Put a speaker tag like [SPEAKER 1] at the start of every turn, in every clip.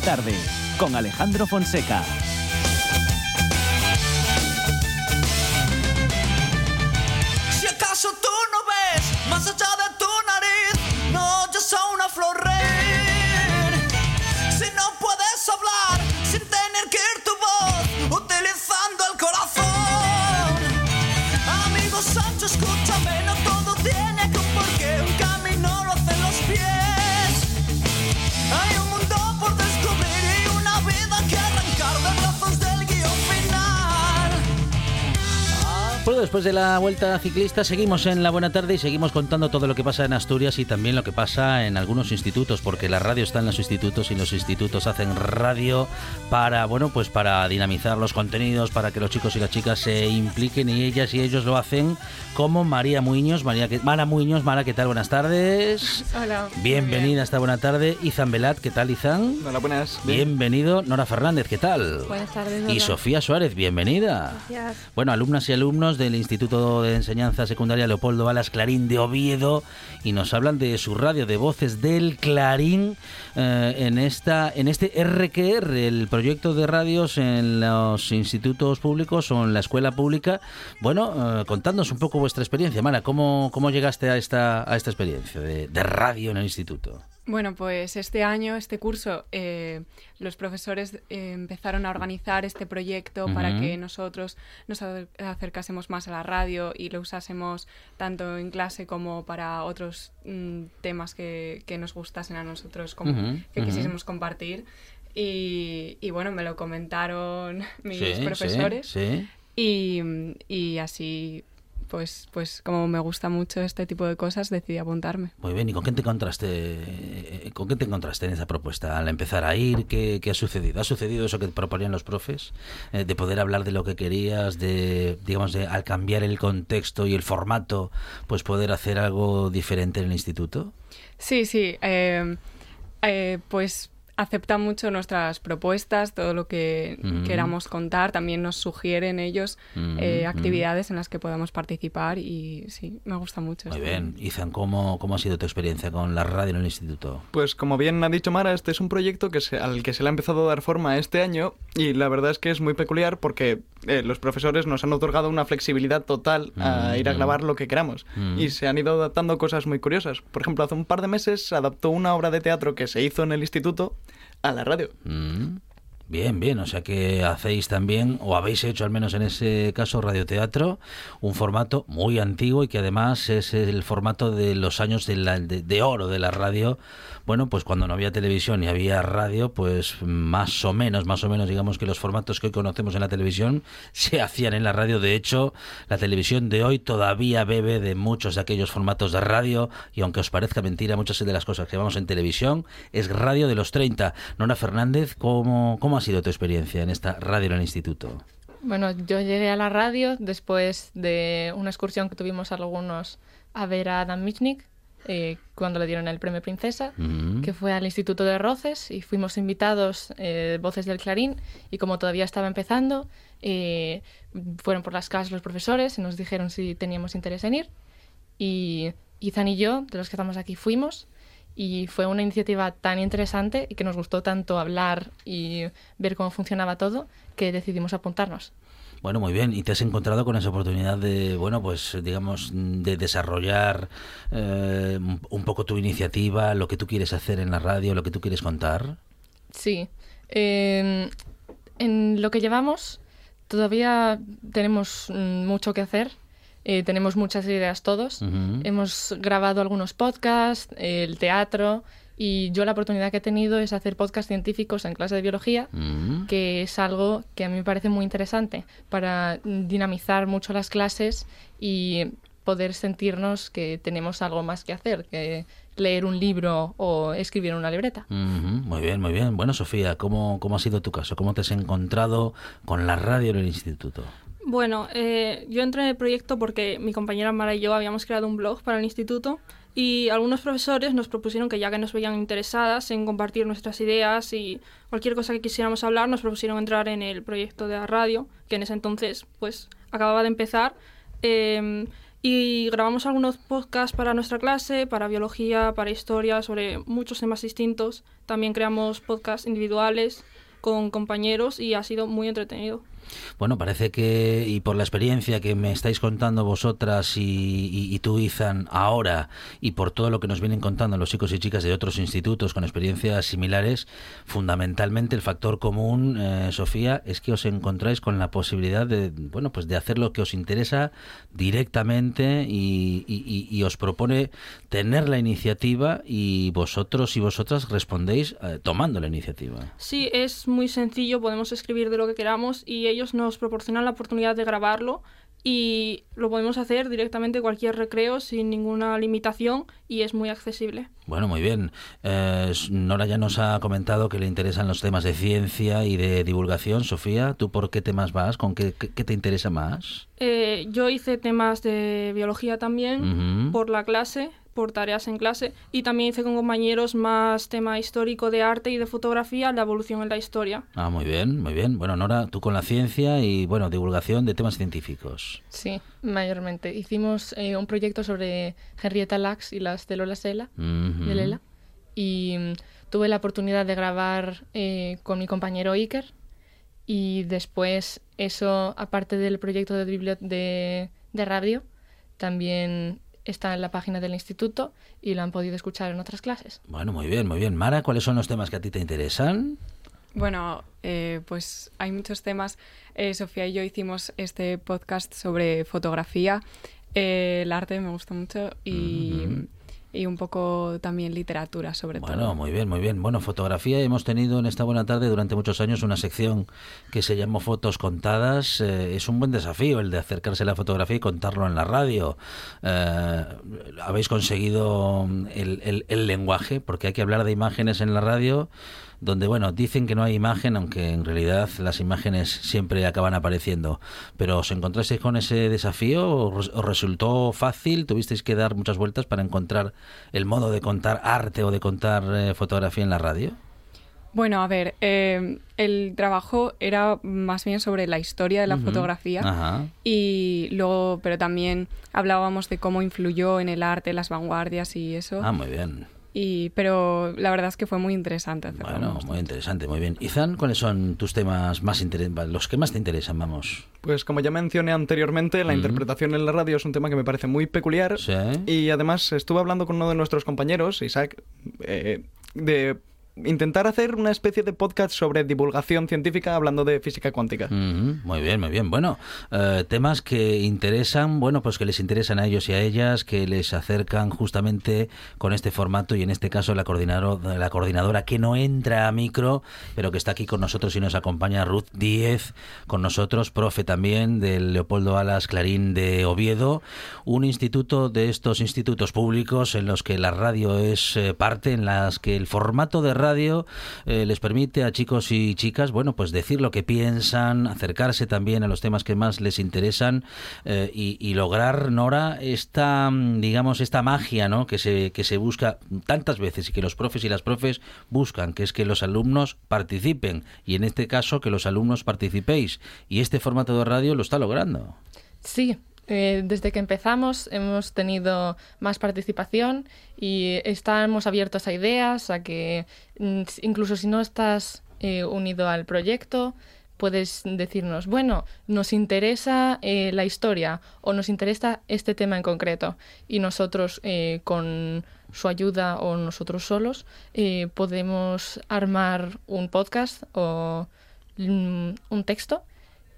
[SPEAKER 1] tarde con Alejandro Fonseca.
[SPEAKER 2] Después de la vuelta ciclista seguimos en la buena tarde y seguimos contando todo lo que pasa en Asturias y también lo que pasa en algunos institutos, porque la radio está en los institutos y los institutos hacen radio para, bueno, pues para dinamizar los contenidos, para que los chicos y las chicas se impliquen y ellas y ellos lo hacen como María Muñoz, María que- Mara Muñoz, Mara, ¿qué tal? Buenas tardes.
[SPEAKER 3] Hola.
[SPEAKER 2] Bienvenida a esta buena tarde. Izan Velat, ¿qué tal, Izan?
[SPEAKER 4] Hola, buenas.
[SPEAKER 2] Bienvenido. Nora Fernández, ¿qué tal?
[SPEAKER 3] Buenas tardes.
[SPEAKER 2] Y. Sofía Suárez, bienvenida.
[SPEAKER 3] Gracias.
[SPEAKER 2] Bueno, alumnas y alumnos del Instituto de Enseñanza Secundaria Leopoldo Alas Clarín de Oviedo y nos hablan de su radio de voces del Clarín eh, en esta en este RQR, el proyecto de radios en los institutos públicos o en la escuela pública. Bueno, eh, contadnos un poco vuestra experiencia, Mara, ¿cómo, cómo llegaste a esta, a esta experiencia de radio en el instituto?
[SPEAKER 3] Bueno, pues este año, este curso, eh, los profesores eh, empezaron a organizar este proyecto para que nosotros nos acercásemos más a la radio y lo usásemos tanto en clase como para otros mm, temas que, que nos gustasen a nosotros, como que quisiésemos compartir. Y, y bueno, me lo comentaron mis
[SPEAKER 2] Sí, sí,
[SPEAKER 3] profesores
[SPEAKER 2] sí.
[SPEAKER 3] Y, y así, pues, pues como me gusta mucho este tipo de cosas, decidí apuntarme.
[SPEAKER 2] Muy bien, ¿y con qué te encontraste, eh, con qué te encontraste en esa propuesta? Al empezar a ir, ¿qué, qué ha sucedido? ¿Ha sucedido eso que proponían los profes? Eh, de poder hablar de lo que querías, de, digamos, de al cambiar el contexto y el formato, pues poder hacer algo diferente en el instituto?
[SPEAKER 3] Sí, sí, eh, eh, pues aceptan mucho nuestras propuestas, todo lo que
[SPEAKER 2] Ujú.
[SPEAKER 3] queramos contar, también nos sugieren ellos
[SPEAKER 2] Ujú,
[SPEAKER 3] eh,
[SPEAKER 2] ujú.
[SPEAKER 3] actividades en las que podamos participar y sí, me gusta mucho.
[SPEAKER 2] Muy
[SPEAKER 3] esto.
[SPEAKER 2] bien. Izan, ¿cómo, ¿cómo ha sido tu experiencia con la radio en el instituto?
[SPEAKER 4] Pues como bien ha dicho Mara, este es un proyecto que se- al que se le ha empezado a dar forma este año y la verdad es que es muy peculiar porque eh, los profesores nos han otorgado una flexibilidad total a
[SPEAKER 2] Mm,
[SPEAKER 4] ir a
[SPEAKER 2] mm.
[SPEAKER 4] grabar lo que queramos
[SPEAKER 2] Mm.
[SPEAKER 4] y se han ido adaptando cosas muy curiosas. Por ejemplo, hace un par de meses se adaptó una obra de teatro que se hizo en el instituto a la radio.
[SPEAKER 2] Mm, Bien, bien, o sea que hacéis también, o habéis hecho al menos en ese caso, radioteatro, un formato muy antiguo y que además es el formato de los años de, la- de- oro de la radio. Bueno, pues cuando no había televisión y había radio, pues más o menos, más o menos, digamos que los formatos que hoy conocemos en la televisión se hacían en la radio. De hecho, la televisión de hoy todavía bebe de muchos de aquellos formatos de radio y aunque os parezca mentira, muchas de las cosas que vamos en televisión es radio de los 30. Nora Fernández, ¿cómo, cómo ha sido tu experiencia en esta radio en el instituto?
[SPEAKER 5] Bueno, yo llegué a la radio después de una excursión que tuvimos algunos a ver a Dan Michnik eh, cuando le dieron el premio Princesa,
[SPEAKER 2] Mm.
[SPEAKER 5] que fue al Instituto de Roces y fuimos invitados, eh, voces del Clarín, y como todavía estaba empezando, eh, fueron por las casas los profesores y nos dijeron si teníamos interés en ir. Y Izan y yo, de los que estamos aquí, fuimos. Y fue una iniciativa tan interesante y que nos gustó tanto hablar y ver cómo funcionaba todo que decidimos apuntarnos.
[SPEAKER 2] Bueno, muy bien. ¿Y te has encontrado con esa oportunidad de, bueno, pues digamos, de desarrollar eh, un poco tu iniciativa, lo que tú quieres hacer en la radio, lo que tú quieres contar?
[SPEAKER 5] Sí. Eh, en lo que llevamos, todavía tenemos mm, mucho que hacer. Eh, tenemos muchas ideas todos. Hemos grabado algunos podcasts, el teatro, y yo la oportunidad que he tenido es hacer podcasts científicos en clase de biología,
[SPEAKER 2] Mm.
[SPEAKER 5] que es algo que a mí me parece muy interesante para dinamizar mucho las clases y poder sentirnos que tenemos algo más que hacer, que leer un libro o escribir una libreta.
[SPEAKER 2] Muy bien, muy bien. Bueno, Sofía, ¿cómo, ¿cómo ha sido tu caso? ¿Cómo te has encontrado con la radio en el instituto?
[SPEAKER 6] Bueno, eh, yo entré en el proyecto porque mi compañera Mara y yo habíamos creado un blog para el instituto y algunos profesores nos propusieron que ya que nos veían interesadas en compartir nuestras ideas y cualquier cosa que quisiéramos hablar, nos propusieron entrar en el proyecto de la radio, que en ese entonces pues acababa de empezar. eh, Y grabamos algunos podcasts para nuestra clase, para biología, para historia, sobre muchos temas distintos. También creamos podcasts individuales con compañeros y ha sido muy entretenido.
[SPEAKER 2] Bueno, parece que, y por la experiencia que me estáis contando vosotras y, tú, Izan, ahora, y por todo lo que nos vienen contando los chicos y chicas de otros institutos con experiencias similares, fundamentalmente el factor común, eh, Sofía, es que os encontráis con la posibilidad de, bueno, pues de hacer lo que os interesa directamente y, os propone tener la iniciativa y vosotros y vosotras respondéis eh, tomando la iniciativa.
[SPEAKER 6] Sí, es muy sencillo, podemos escribir de lo que queramos y ellos nos proporcionan la oportunidad de grabarlo y lo podemos hacer directamente cualquier recreo sin ninguna limitación y es muy accesible.
[SPEAKER 2] Bueno, muy bien. Eh, Nora ya nos ha comentado que le interesan los temas de ciencia y de divulgación. Sofía, ¿tú por qué temas vas? ¿Con qué, qué, te interesa más?
[SPEAKER 6] Eh, yo hice temas de biología también por la clase por tareas en clase y también hice con compañeros más tema histórico de arte y de fotografía, la evolución en la historia.
[SPEAKER 2] Ah, muy bien, muy bien. Bueno, Nora, tú con la ciencia y, bueno, divulgación de temas científicos.
[SPEAKER 5] Sí, mayormente. Hicimos eh, un proyecto sobre Henrietta Lacks y las células Lela, de Lela y mm, tuve la oportunidad de grabar eh, con mi compañero Iker y después eso, aparte del proyecto de, de, de radio, también está en la página del instituto y lo han podido escuchar en otras clases.
[SPEAKER 2] Bueno, muy bien, muy bien. Mara, ¿cuáles son los temas que a ti te interesan?
[SPEAKER 3] Bueno, eh, pues hay muchos temas. Eh, Sofía y yo hicimos este podcast sobre fotografía. Eh, el arte me gusta mucho y y un poco también literatura sobre
[SPEAKER 2] todo.
[SPEAKER 3] Bueno,
[SPEAKER 2] muy bien, muy bien. Bueno, fotografía hemos tenido en esta buena tarde durante muchos años una sección que se llamó Fotos Contadas. Eh, es un buen desafío el de acercarse a la fotografía y contarlo en la radio. Eh, habéis conseguido el, el lenguaje, porque hay que hablar de imágenes en la radio donde, bueno, dicen que no hay imagen, aunque en realidad las imágenes siempre acaban apareciendo. Pero ¿os encontrasteis con ese desafío? ¿Os resultó fácil? ¿Tuvisteis que dar muchas vueltas para encontrar el modo de contar arte o de contar eh, fotografía en la radio?
[SPEAKER 3] Bueno, a ver, eh, el trabajo era más bien sobre la historia de la fotografía y luego, pero también hablábamos de cómo influyó en el arte las vanguardias y eso.
[SPEAKER 2] Ah, muy bien.
[SPEAKER 3] Y, pero la verdad es que fue muy interesante.
[SPEAKER 2] Bueno, muy interesante, muy bien. Izan, ¿cuáles son tus temas más interesantes, los que más te interesan, vamos?
[SPEAKER 4] Pues como ya mencioné anteriormente, la interpretación en la radio es un tema que me parece muy peculiar. Y además estuve hablando con uno de nuestros compañeros, Isaac, eh, de intentar hacer una especie de podcast sobre divulgación científica hablando de física cuántica.
[SPEAKER 2] muy bien, muy bien. Bueno, eh, temas que interesan, bueno, pues que les interesan a ellos y a ellas, que les acercan justamente con este formato y en este caso la, coordinadora, la coordinadora que no entra a micro, pero que está aquí con nosotros y nos acompaña Ruth Díez, con nosotros, profe también del Leopoldo Alas Clarín de Oviedo, un instituto de estos institutos públicos en los que la radio es eh, parte, en las que el formato de radio radio eh, les permite a chicos y chicas, bueno, pues decir lo que piensan, acercarse también a los temas que más les interesan eh, y, lograr, Nora, esta, digamos, esta magia, ¿no? Que se, que se busca tantas veces y que los profes y las profes buscan, que es que los alumnos participen y en este caso que los alumnos participéis. Y este formato de radio lo está logrando.
[SPEAKER 5] Sí, eh, desde que empezamos hemos tenido más participación y estamos abiertos a ideas, a que mm, incluso si no estás eh, unido al proyecto, puedes decirnos, bueno, nos interesa eh, la historia o nos interesa este tema en concreto y nosotros con su ayuda o nosotros solos podemos armar un podcast o mm, un texto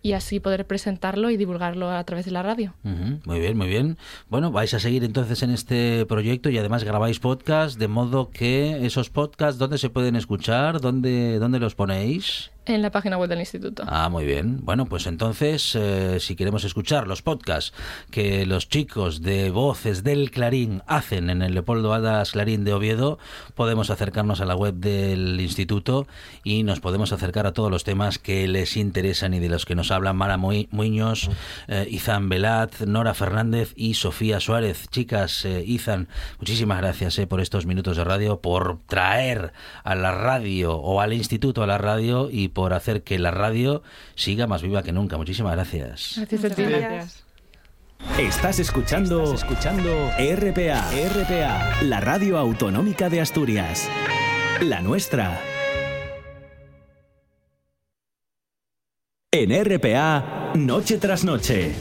[SPEAKER 5] y así poder presentarlo y divulgarlo a través de la radio.
[SPEAKER 2] Muy bien, muy bien. Bueno, vais a seguir entonces en este proyecto y además grabáis podcast, de modo que esos podcasts, ¿dónde se pueden escuchar? ¿Dónde, dónde los ponéis?
[SPEAKER 5] En la página web del instituto.
[SPEAKER 2] Ah, muy bien. Bueno, pues entonces, eh, si queremos escuchar los podcasts que los chicos de Voces del Clarín hacen en el Leopoldo Adas Clarín de Oviedo, podemos acercarnos a la web del instituto y nos podemos acercar a todos los temas que les interesan y de los que nos hablan Mara Muñoz, eh, Izan Velat, Nora Fernández y Sofía Suárez. Chicas, eh, Izan, muchísimas gracias por estos minutos de radio, por traer a la radio o al instituto a la radio y por hacer que la radio siga más viva que nunca. Muchísimas gracias.
[SPEAKER 5] Gracias a ti. Gracias.
[SPEAKER 1] Estás escuchando, escuchando RPA, RPA, la radio autonómica de Asturias. La nuestra. En RPA, noche tras noche.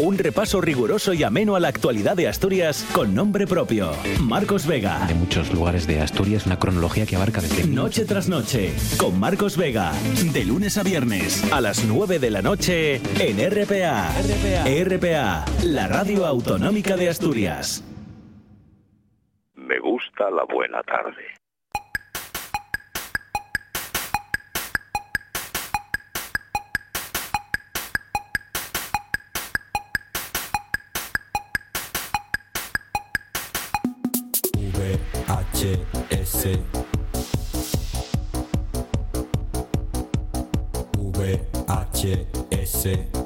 [SPEAKER 1] Un repaso riguroso y ameno a la actualidad de Asturias con nombre propio. Marcos Vega.
[SPEAKER 7] De muchos lugares de Asturias, una cronología que abarca desde...
[SPEAKER 1] Noche tras noche, con Marcos Vega. De lunes a viernes, a las 9 de la noche, en RPA. RPA. RPA, la radio autonómica de Asturias.
[SPEAKER 8] Me gusta la buena tarde.
[SPEAKER 9] VHS VHS VHS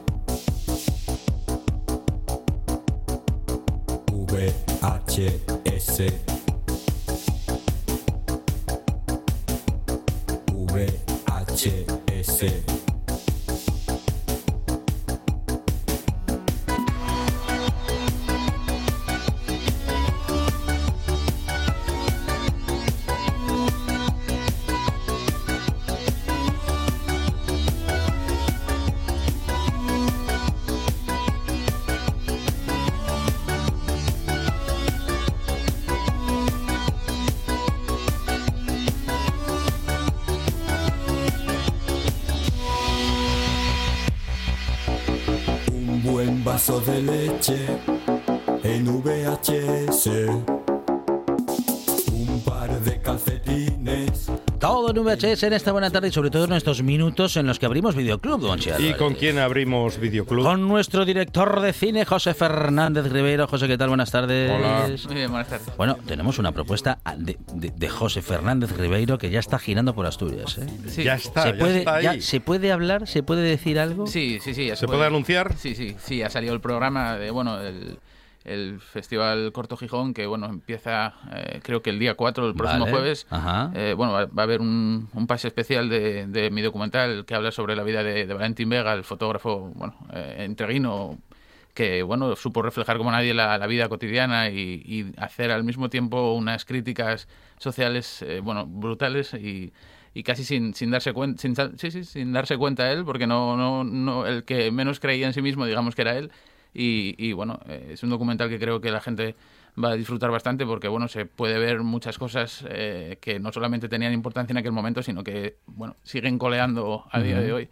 [SPEAKER 9] buen vaso de leche en VHS.
[SPEAKER 2] En VHS en esta buena tarde y sobre todo en estos minutos en los que abrimos Videoclub, don Che
[SPEAKER 10] ¿Y con quién abrimos Videoclub?
[SPEAKER 2] Con nuestro director de cine, José Fernández Rivero. José, ¿qué tal? Buenas tardes.
[SPEAKER 10] Hola.
[SPEAKER 11] Muy bien, buenas tardes.
[SPEAKER 2] Bueno, tenemos una propuesta de, de- de José Fernández Ribeiro que ya está girando por Asturias. ¿eh?
[SPEAKER 11] Sí.
[SPEAKER 10] Ya está,
[SPEAKER 2] ¿Se,
[SPEAKER 10] ya
[SPEAKER 2] puede,
[SPEAKER 10] está ahí.
[SPEAKER 2] ya- ¿Se puede hablar? ¿Se puede decir algo?
[SPEAKER 11] Sí, sí, sí. ya
[SPEAKER 10] ¿Se puede anunciar?
[SPEAKER 11] Sí, sí, sí. Ha salido el programa de, bueno, el, el Festival Corto Gijón, que, bueno, empieza, eh, creo que el día 4, el próximo
[SPEAKER 2] Vale.
[SPEAKER 11] jueves. Eh, bueno, va, va a haber un, un pase especial de, de mi documental que habla sobre la vida de, de Valentín Vega, el fotógrafo, bueno, eh, entreguino que bueno supo reflejar como nadie la, la vida cotidiana y, y hacer al mismo tiempo unas críticas sociales eh, bueno brutales y, y casi sin, sin darse cuenta sin, sa- sí, sí, sin darse cuenta él porque no, no, no el que menos creía en sí mismo digamos que era él y, y, bueno eh, es un documental que creo que la gente va a disfrutar bastante porque bueno se puede ver muchas cosas eh, que no solamente tenían importancia en aquel momento sino que bueno siguen coleando a día de hoy.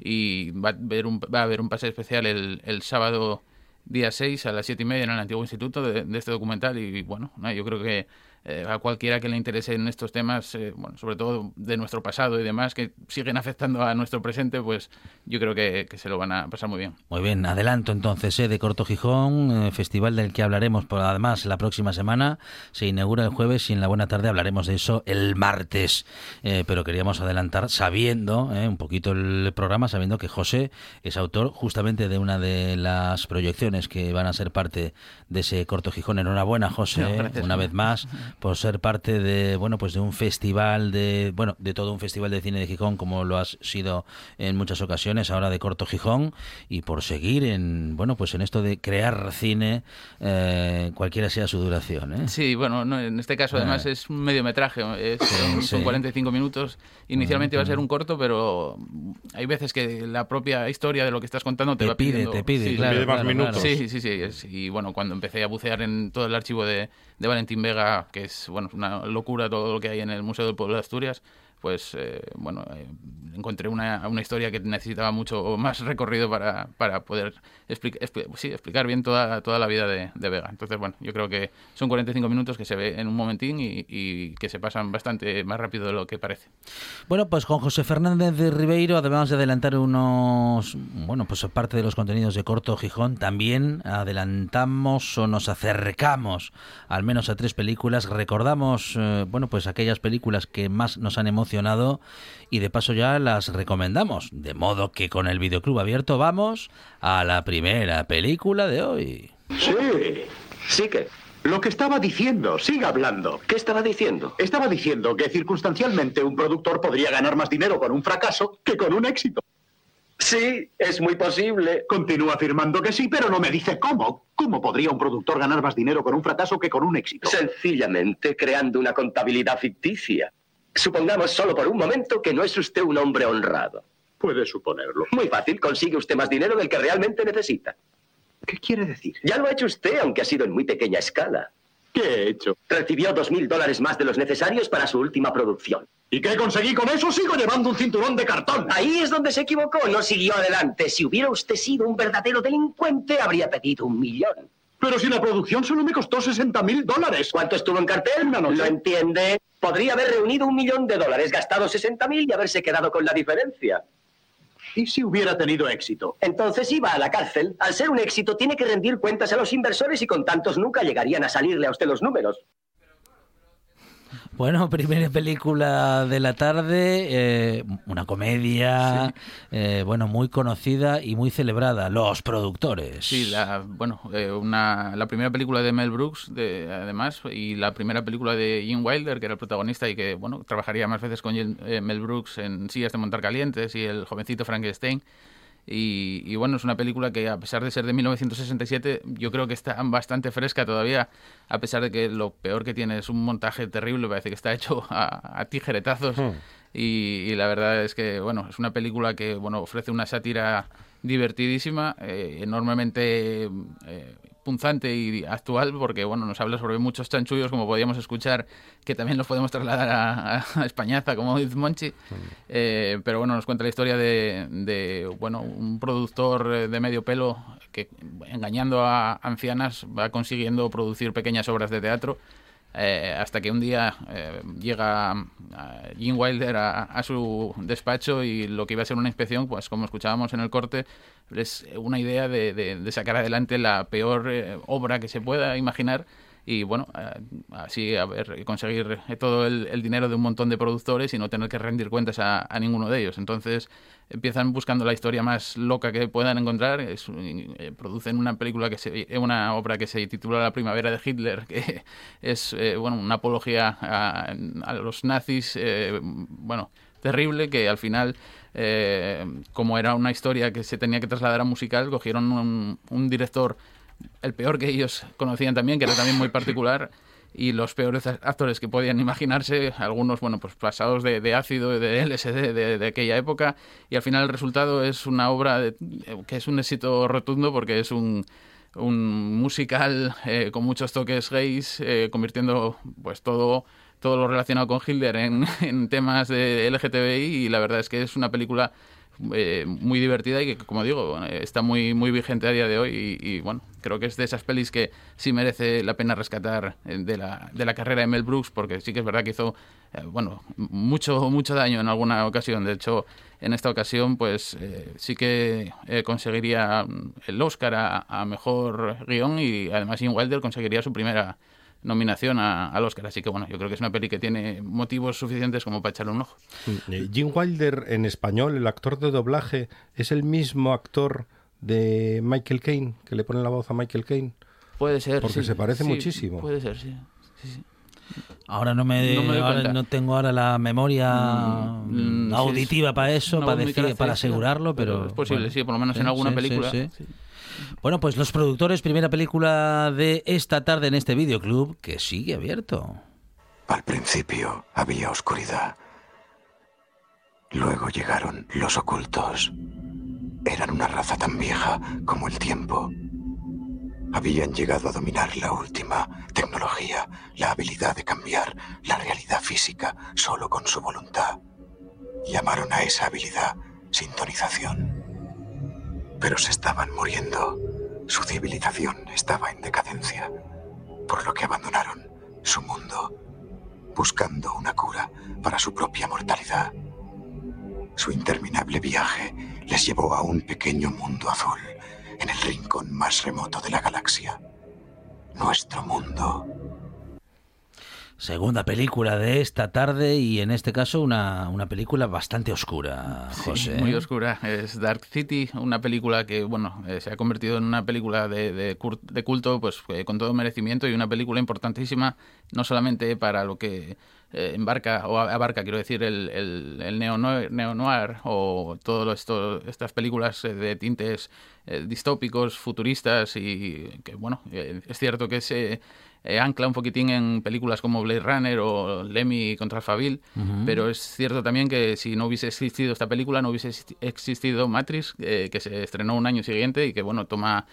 [SPEAKER 11] y va a haber un, va a haber un pase especial el, el sábado día 6 a las 7 y media en el antiguo instituto de, de este documental y bueno, yo creo que eh, a cualquiera que le interese en estos temas, eh, bueno, sobre todo de nuestro pasado y demás, que siguen afectando a nuestro presente, pues yo creo que, que se lo van a pasar muy bien.
[SPEAKER 2] Muy bien, adelanto entonces ¿eh? de Corto Gijón, eh, festival del que hablaremos por, además la próxima semana. Se inaugura el jueves y en la buena tarde hablaremos de eso el martes. Pero queríamos adelantar sabiendo eh, un poquito el programa, sabiendo que José es autor justamente de una de las proyecciones que van a ser parte de ese Corto Gijón. Enhorabuena, José,
[SPEAKER 11] No,
[SPEAKER 2] una vez más por ser parte de bueno pues de un festival de bueno de todo un festival de cine de Gijón como lo has sido en muchas ocasiones ahora de corto Gijón y por seguir en bueno pues en esto de crear cine eh, cualquiera sea su duración ¿eh?
[SPEAKER 11] Sí, bueno, no, en este caso además
[SPEAKER 2] Ah.
[SPEAKER 11] es un mediometraje, es-
[SPEAKER 2] Sí,
[SPEAKER 11] son, son
[SPEAKER 2] sí.
[SPEAKER 11] 45 minutos. Inicialmente iba a ser un corto, pero hay veces que la propia historia de lo que estás contando te,
[SPEAKER 2] Te
[SPEAKER 11] va
[SPEAKER 2] pide,
[SPEAKER 11] pidiendo...
[SPEAKER 2] te pide,
[SPEAKER 11] Sí,
[SPEAKER 2] claro,
[SPEAKER 10] pide más
[SPEAKER 2] claro,
[SPEAKER 10] minutos.
[SPEAKER 2] claro.
[SPEAKER 11] Sí, sí, sí. es- y bueno, cuando empecé a bucear en todo el archivo de, de Valentín Vega, que es bueno una locura todo lo que hay en el Museo del Pueblo de Asturias, pues eh, bueno, eh, encontré una, una historia que necesitaba mucho más recorrido para, para poder sí, explicar bien toda, toda la vida de, Vega. Entonces, bueno, yo creo que son 45 minutos que se ve en un momentín y, y que se pasan bastante más rápido de lo que parece.
[SPEAKER 2] Bueno, pues con José Fernández de Ribeiro, además de adelantar unos, bueno, pues parte de los contenidos de Corto Gijón, también adelantamos o nos acercamos al menos a tres películas, recordamos, eh, bueno, pues aquellas películas que más nos han emocionado y de paso ya las recomendamos, de modo que con el videoclub abierto vamos a la primera película de hoy.
[SPEAKER 12] Sí, sí que. Lo que estaba diciendo, siga hablando. ¿Qué estaba diciendo? Estaba diciendo que circunstancialmente un productor podría ganar más dinero con un fracaso que con un éxito. Sí, es muy posible.
[SPEAKER 10] Continúa afirmando que sí, pero no me dice cómo. ¿Cómo podría un productor ganar más dinero con un fracaso que con un éxito?
[SPEAKER 12] Sencillamente creando una contabilidad ficticia. Supongamos solo por un momento que no es usted un hombre honrado.
[SPEAKER 10] Puede suponerlo.
[SPEAKER 12] Muy fácil, consigue usted más dinero del que realmente necesita.
[SPEAKER 10] ¿Qué quiere decir?
[SPEAKER 12] Ya lo ha hecho usted, aunque ha sido en muy pequeña escala.
[SPEAKER 10] ¿Qué he hecho?
[SPEAKER 12] Recibió dos mil dólares más de los necesarios para su última producción.
[SPEAKER 10] ¿Y qué conseguí con eso? Sigo llevando un cinturón de cartón.
[SPEAKER 12] Ahí es donde se equivocó, no siguió adelante. Si hubiera usted sido un verdadero delincuente, habría pedido un millón.
[SPEAKER 10] Pero si la producción solo me costó 60 mil dólares.
[SPEAKER 12] ¿Cuánto estuvo en cartel?
[SPEAKER 10] No, no
[SPEAKER 12] ¿Lo entiende? Podría haber reunido un millón de dólares, gastado 60 mil y haberse quedado con la diferencia.
[SPEAKER 10] ¿Y si hubiera tenido éxito?
[SPEAKER 12] Entonces iba a la cárcel. Al ser un éxito, tiene que rendir cuentas a los inversores y con tantos nunca llegarían a salirle a usted los números.
[SPEAKER 2] Bueno, primera película de la tarde, eh, una comedia, eh, bueno, muy conocida y muy celebrada, Los Productores.
[SPEAKER 11] Sí, la, bueno, eh, una, la primera película de Mel Brooks, de, además, y la primera película de Gene Wilder, que era el protagonista y que, bueno, trabajaría más veces con Mel Brooks en Sillas de Montar Calientes y el jovencito Frankenstein. Y, bueno, es una película que a pesar de ser de 1967, yo creo que está bastante fresca todavía, a pesar de que lo peor que tiene es un montaje terrible, parece que está hecho a, tijeretazos. Hmm. Y, la verdad es que, bueno, es una película que, bueno, ofrece una sátira divertidísima, eh, enormemente eh, punzante y actual porque bueno nos habla sobre muchos chanchullos como podíamos escuchar que también los podemos trasladar a, Españaza como dice Monchi. Eh, pero bueno nos cuenta la historia de, bueno un productor de medio pelo que engañando a ancianas va consiguiendo producir pequeñas obras de teatro eh, hasta que un día eh, llega Jim Wilder a, su despacho y lo que iba a ser una inspección, pues como escuchábamos en el corte, es una idea de, sacar adelante la peor eh, obra que se pueda imaginar y bueno, así a ver, conseguir todo el, dinero de un montón de productores y no tener que rendir cuentas a, a ninguno de ellos. Entonces, empiezan buscando la historia más loca que puedan encontrar, eh, producen una película que se, eh, una obra que se titula La primavera de Hitler, que es eh, bueno una apología a, los nazis, bueno terrible que al final como era una historia que se tenía que trasladar a musical, cogieron un, un director el peor que ellos conocían también, que era también muy particular y los peores actores que podían imaginarse, algunos, bueno, pues pasados de, ácido, de LSD de, aquella época, y al final el resultado es una obra que es un éxito rotundo porque es un, un musical eh, con muchos toques gays, eh, convirtiendo pues todo todo lo relacionado con Hitler en, en temas de LGTBI y la verdad es que es una película eh, muy divertida y que, como digo, está muy, muy vigente a día de hoy. Y, bueno, creo que es de esas pelis que sí merece la pena rescatar eh, de la, de la carrera de Mel Brooks, porque sí que es verdad que hizo eh, bueno, mucho, mucho daño en alguna ocasión. De hecho, en esta ocasión, pues sí que conseguiría el Oscar a, a, mejor guion y además Ian Wilder conseguiría su primera nominación a, al Oscar. Así que bueno, yo creo que es una peli que tiene motivos suficientes como para echarle un ojo.
[SPEAKER 13] Eh, Jim Wilder en español, el actor de doblaje, es el mismo actor de Michael Caine, que le pone la voz a Michael Caine.
[SPEAKER 11] Puede ser.
[SPEAKER 13] Porque se parece muchísimo.
[SPEAKER 11] Puede ser, sí.
[SPEAKER 2] Ahora no me, no, tengo ahora la memoria mm, mm, auditiva para eso, para decir, para asegurarlo, pero,
[SPEAKER 11] es posible, sí, por lo menos en alguna película.
[SPEAKER 2] Bueno, pues los productores, primera película de esta tarde en este videoclub que sigue abierto.
[SPEAKER 14] Al principio había oscuridad. Luego llegaron los ocultos. Eran una raza tan vieja como el tiempo. Habían llegado a dominar la última tecnología, la habilidad de cambiar la realidad física solo con su voluntad. Llamaron a esa habilidad sintonización pero se estaban muriendo. Su civilización estaba en decadencia, por lo que abandonaron su mundo, buscando una cura para su propia mortalidad. Su interminable viaje les llevó a un pequeño mundo azul, en el rincón más remoto de la galaxia. Nuestro mundo.
[SPEAKER 2] Segunda película de esta tarde y en este caso una, una película bastante oscura, José.
[SPEAKER 11] muy oscura. Es Dark City, una película que bueno eh, se ha convertido en una película de, de, de culto pues eh, con todo merecimiento y una película importantísima no solamente para lo que eh, embarca o abarca, quiero decir, el, el, el neo, neo, noir o todas estas películas de tintes distópicos, futuristas y que bueno, es cierto que se eh, ancla un poquitín en películas como Blade Runner o Lemmy contra Alphaville, pero es cierto también que si no hubiese existido esta película, no hubiese existido Matrix, eh, que se estrenó un año siguiente y que, bueno, toma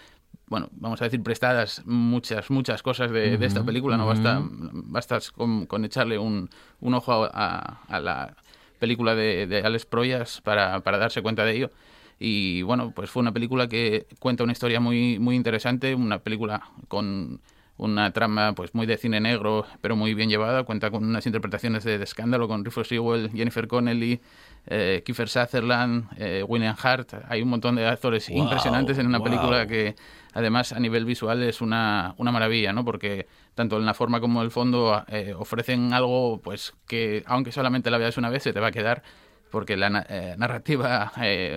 [SPEAKER 11] bueno, vamos a decir, prestadas muchas, muchas cosas de, esta película. No basta, basta con, echarle un, un ojo a, la película de, de Alex Proyas para, para, darse cuenta de ello. Y bueno, pues fue una película que cuenta una historia muy, muy interesante, una película con una trama pues muy de cine negro, pero muy bien llevada. Cuenta con unas interpretaciones de, escándalo con Rufus Sewell, Jennifer Connelly, eh, Kiefer Sutherland, eh, William Hart. Hay un montón de actores impresionantes en una película que además a nivel visual es una, una maravilla, ¿no? Porque tanto en la forma como en el fondo eh, ofrecen algo pues que aunque solamente la veas una vez se te va a quedar porque la eh, narrativa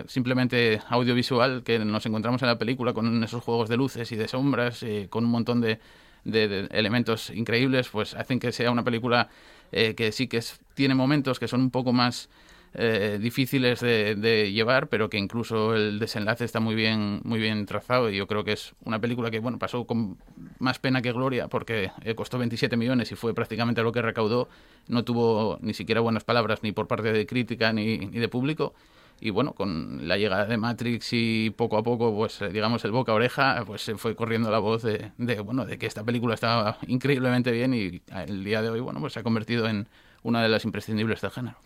[SPEAKER 11] simplemente audiovisual que nos encontramos en la película con esos juegos de luces y de sombras, con un montón de, de, elementos increíbles, pues hacen que sea una película eh, que sí que tiene momentos que son un poco más eh, difíciles de, llevar, pero que incluso el desenlace está muy bien, muy bien trazado. Y yo creo que es una película que bueno pasó con más pena que gloria, porque eh, costó 27 millones y fue prácticamente lo que recaudó. No tuvo ni siquiera buenas palabras ni por parte de crítica ni de público y bueno, con la llegada de Matrix y poco a poco, pues eh, digamos el boca a oreja, pues se fue corriendo la voz de, bueno, de que esta película estaba increíblemente bien y el día de hoy, bueno, pues se ha convertido en una de las imprescindibles del género.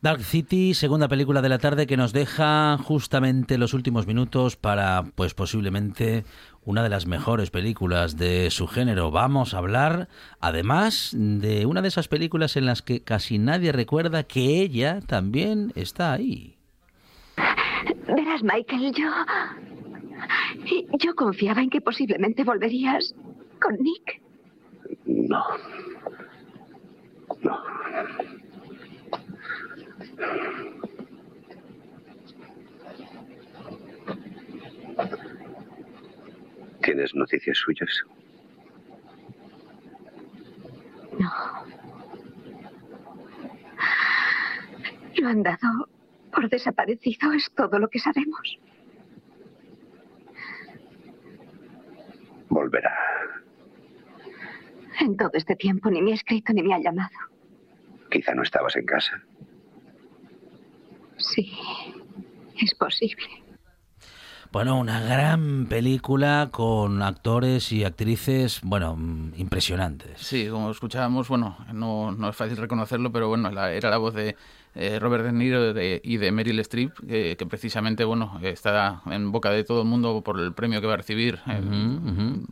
[SPEAKER 2] Dark City, segunda película de la tarde que nos deja justamente los últimos minutos para, pues posiblemente una de las mejores películas de su género. Vamos a hablar, además, de una de esas películas en las que casi nadie recuerda que ella también está ahí.
[SPEAKER 15] Verás, Michael, yo... Yo confiaba en que posiblemente volverías con Nick.
[SPEAKER 8] No. No. ¿Tienes noticias suyas?
[SPEAKER 15] No. Lo han dado por desaparecido es todo lo que sabemos.
[SPEAKER 8] Volverá.
[SPEAKER 15] En todo este tiempo ni me ha escrito ni me ha llamado.
[SPEAKER 8] Quizá no estabas en casa.
[SPEAKER 15] Sí, es posible.
[SPEAKER 2] Bueno, una gran película con actores y actrices, bueno, impresionantes.
[SPEAKER 11] Sí, como escuchábamos, bueno, no, no es fácil reconocerlo, pero bueno, era la voz de eh, Robert De Niro y de Meryl Streep, que precisamente bueno está en boca de todo el mundo por el premio que va a recibir, el,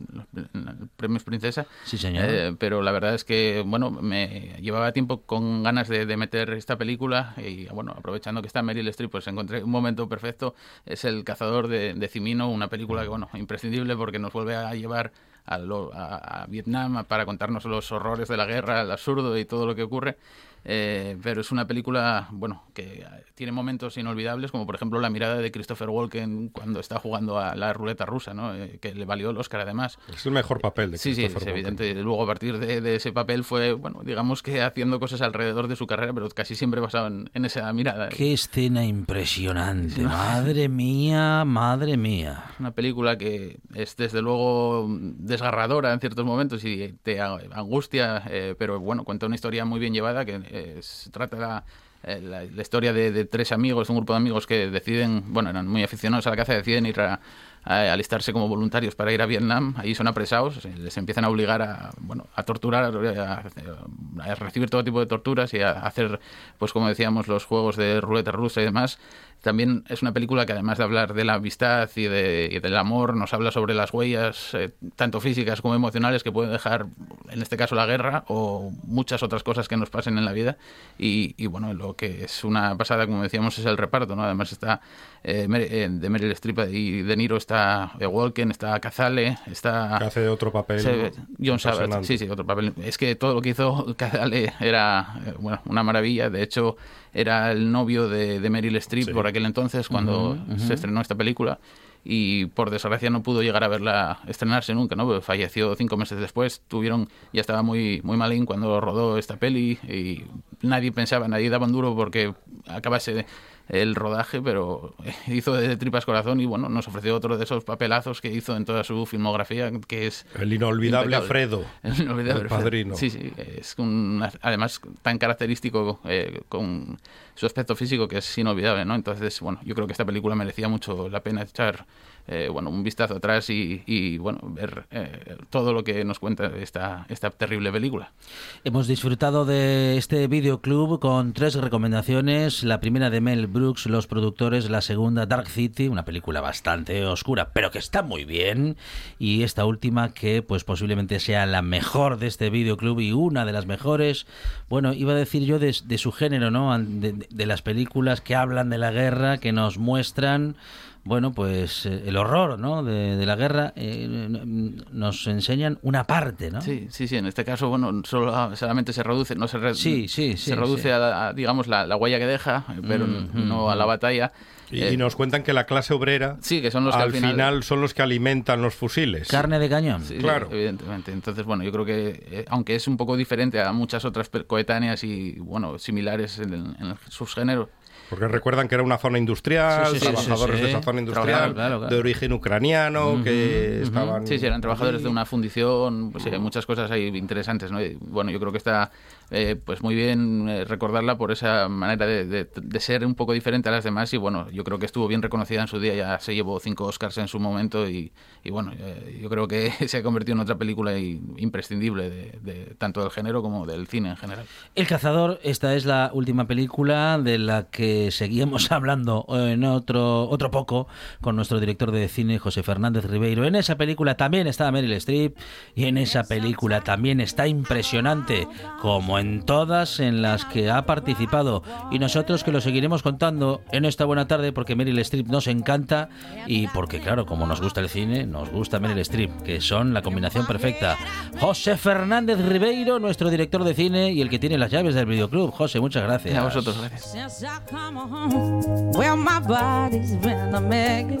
[SPEAKER 11] premio Princesa.
[SPEAKER 2] Sí, señor.
[SPEAKER 11] Eh, pero la verdad es que bueno me llevaba tiempo con ganas de, meter esta película y bueno aprovechando que está Meryl Streep, pues encontré un momento perfecto. Es El cazador de, de Cimino, una película que bueno imprescindible porque nos vuelve a llevar a, a, Vietnam para contarnos los horrores de la guerra, el absurdo y todo lo que ocurre. Eh, pero es una película, bueno, que tiene momentos inolvidables, como por ejemplo la mirada de Christopher Walken cuando está jugando a la ruleta rusa, ¿no? Eh, que le valió el Oscar además.
[SPEAKER 13] Es el mejor papel de Christopher
[SPEAKER 11] Sí, sí, es evidente. Luego a partir de, ese papel fue, bueno, digamos que haciendo cosas alrededor de su carrera, pero casi siempre basado en, esa mirada.
[SPEAKER 2] Qué escena impresionante, madre mía, madre mía.
[SPEAKER 11] Una película que es desde luego desgarradora en ciertos momentos y te angustia, eh, pero bueno, cuenta una historia muy bien llevada que se trata eh, la, la, historia de, tres amigos, un grupo de amigos que deciden, bueno, eran muy aficionados a la caza, deciden ir a, alistarse como voluntarios para ir a Vietnam. Ahí son apresados, les empiezan a obligar a, bueno, a torturar, a, recibir todo tipo de torturas y a hacer, pues como decíamos, los juegos de ruleta rusa y demás. También es una película que además de hablar de la amistad y, de, del amor, nos habla sobre las huellas, eh, tanto físicas como emocionales, que pueden dejar en este caso la guerra o muchas otras cosas que nos pasen en la vida. Y, bueno, lo que es una pasada, como decíamos, es el reparto, ¿no? Además está eh, eh, de Meryl Streep y De Niro está de Walken, está Cazale, está...
[SPEAKER 13] Que hace otro papel.
[SPEAKER 11] John Sabat, sí, sí, otro papel. Es que todo lo que hizo Cazale era, bueno, una maravilla. De hecho, era el novio de, de Meryl Streep por aquel entonces, cuando se estrenó esta película y por desgracia no pudo llegar a verla estrenarse nunca, ¿no? Falleció cinco meses después, tuvieron, ya estaba muy, muy malín cuando rodó esta peli y nadie pensaba, nadie daba un duro porque acabase el rodaje, pero hizo de tripas corazón y bueno, nos ofreció otro de esos papelazos que hizo en toda su filmografía, que es...
[SPEAKER 13] El inolvidable Fredo,
[SPEAKER 11] el, inolvidable
[SPEAKER 13] el padrino.
[SPEAKER 11] Sí, sí, es un, además tan característico eh, con su aspecto físico que es inolvidable, ¿no? Entonces, bueno, yo creo que esta película merecía mucho la pena echar eh, bueno, un vistazo atrás y, bueno, ver eh, todo lo que nos cuenta esta, esta terrible película.
[SPEAKER 2] Hemos disfrutado de este videoclub con tres recomendaciones. La primera de Mel Brooks, Los productores, la segunda Dark City, una película bastante oscura, pero que está muy bien. Y esta última que pues posiblemente sea la mejor de este videoclub y una de las mejores, bueno, iba a decir yo de, su género, ¿no? de las películas que hablan de la guerra, que nos muestran bueno, pues eh, el horror ¿no? de, la guerra eh, nos enseñan una parte, ¿no?
[SPEAKER 11] Sí, sí, sí. En este caso, bueno, solo, solamente se reduce, no se,
[SPEAKER 2] sí, sí,
[SPEAKER 11] se reduce A, digamos, la, huella que deja, pero mm, no a la batalla.
[SPEAKER 13] Y, eh, nos cuentan que la clase obrera,
[SPEAKER 11] sí, que son los que
[SPEAKER 13] al, final, son los que alimentan los fusiles.
[SPEAKER 2] Carne de cañón.
[SPEAKER 13] claro.
[SPEAKER 11] Evidentemente. Entonces, bueno, yo creo que, aunque es un poco diferente a muchas otras coetáneas y, bueno, similares en, en sus géneros,
[SPEAKER 13] porque recuerdan que era una zona industrial, trabajadores de esa zona industrial, de origen ucraniano, que estaban...
[SPEAKER 11] Sí, sí, eran trabajadores de una fundición, pues muchas cosas ahí interesantes, ¿no? Y, bueno, yo creo que está eh, pues muy bien eh, recordarla por esa manera de, ser un poco diferente a las demás. Y bueno, yo creo que estuvo bien reconocida en su día, ya se llevó cinco Oscars en su momento y, bueno, eh, yo creo que se ha convertido en otra película imprescindible de, tanto del género como del cine en general.
[SPEAKER 2] El cazador, esta es la última película de la que seguíamos hablando en otro, otro poco con nuestro director de cine José Fernández Ribeiro. En esa película también está Meryl Streep y en esa película también está impresionante como en todas en las que ha participado. Y nosotros que lo seguiremos contando en esta buena tarde porque Meryl Streep nos encanta y porque, claro, como nos gusta el cine, nos gusta Meryl Streep, que son la combinación perfecta. José Fernández Ribeiro, nuestro director de cine y el que tiene las llaves del videoclub. José, muchas gracias.
[SPEAKER 11] A vosotros, gracias.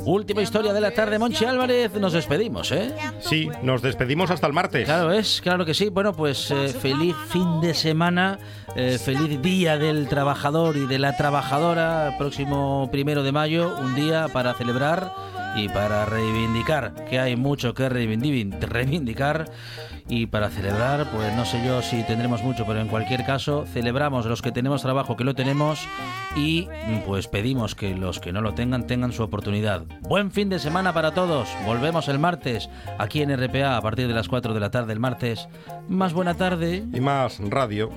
[SPEAKER 2] Última historia de la tarde, Monchi Álvarez. Nos despedimos, ¿eh?
[SPEAKER 13] Sí, nos despedimos hasta el martes.
[SPEAKER 2] Claro es, claro que sí. Bueno, pues eh, feliz fin de semana. Eh, feliz Día del Trabajador y de la Trabajadora, próximo primero de mayo, un día para celebrar y para reivindicar, que hay mucho que reivindicar y para celebrar, pues no sé yo si tendremos mucho, pero en cualquier caso celebramos los que tenemos trabajo que lo tenemos y pues pedimos que los que no lo tengan tengan su oportunidad. Buen fin de semana para todos. Volvemos el martes aquí en RPA a partir de las 4 de la tarde el martes. Más buena tarde
[SPEAKER 13] y más radio.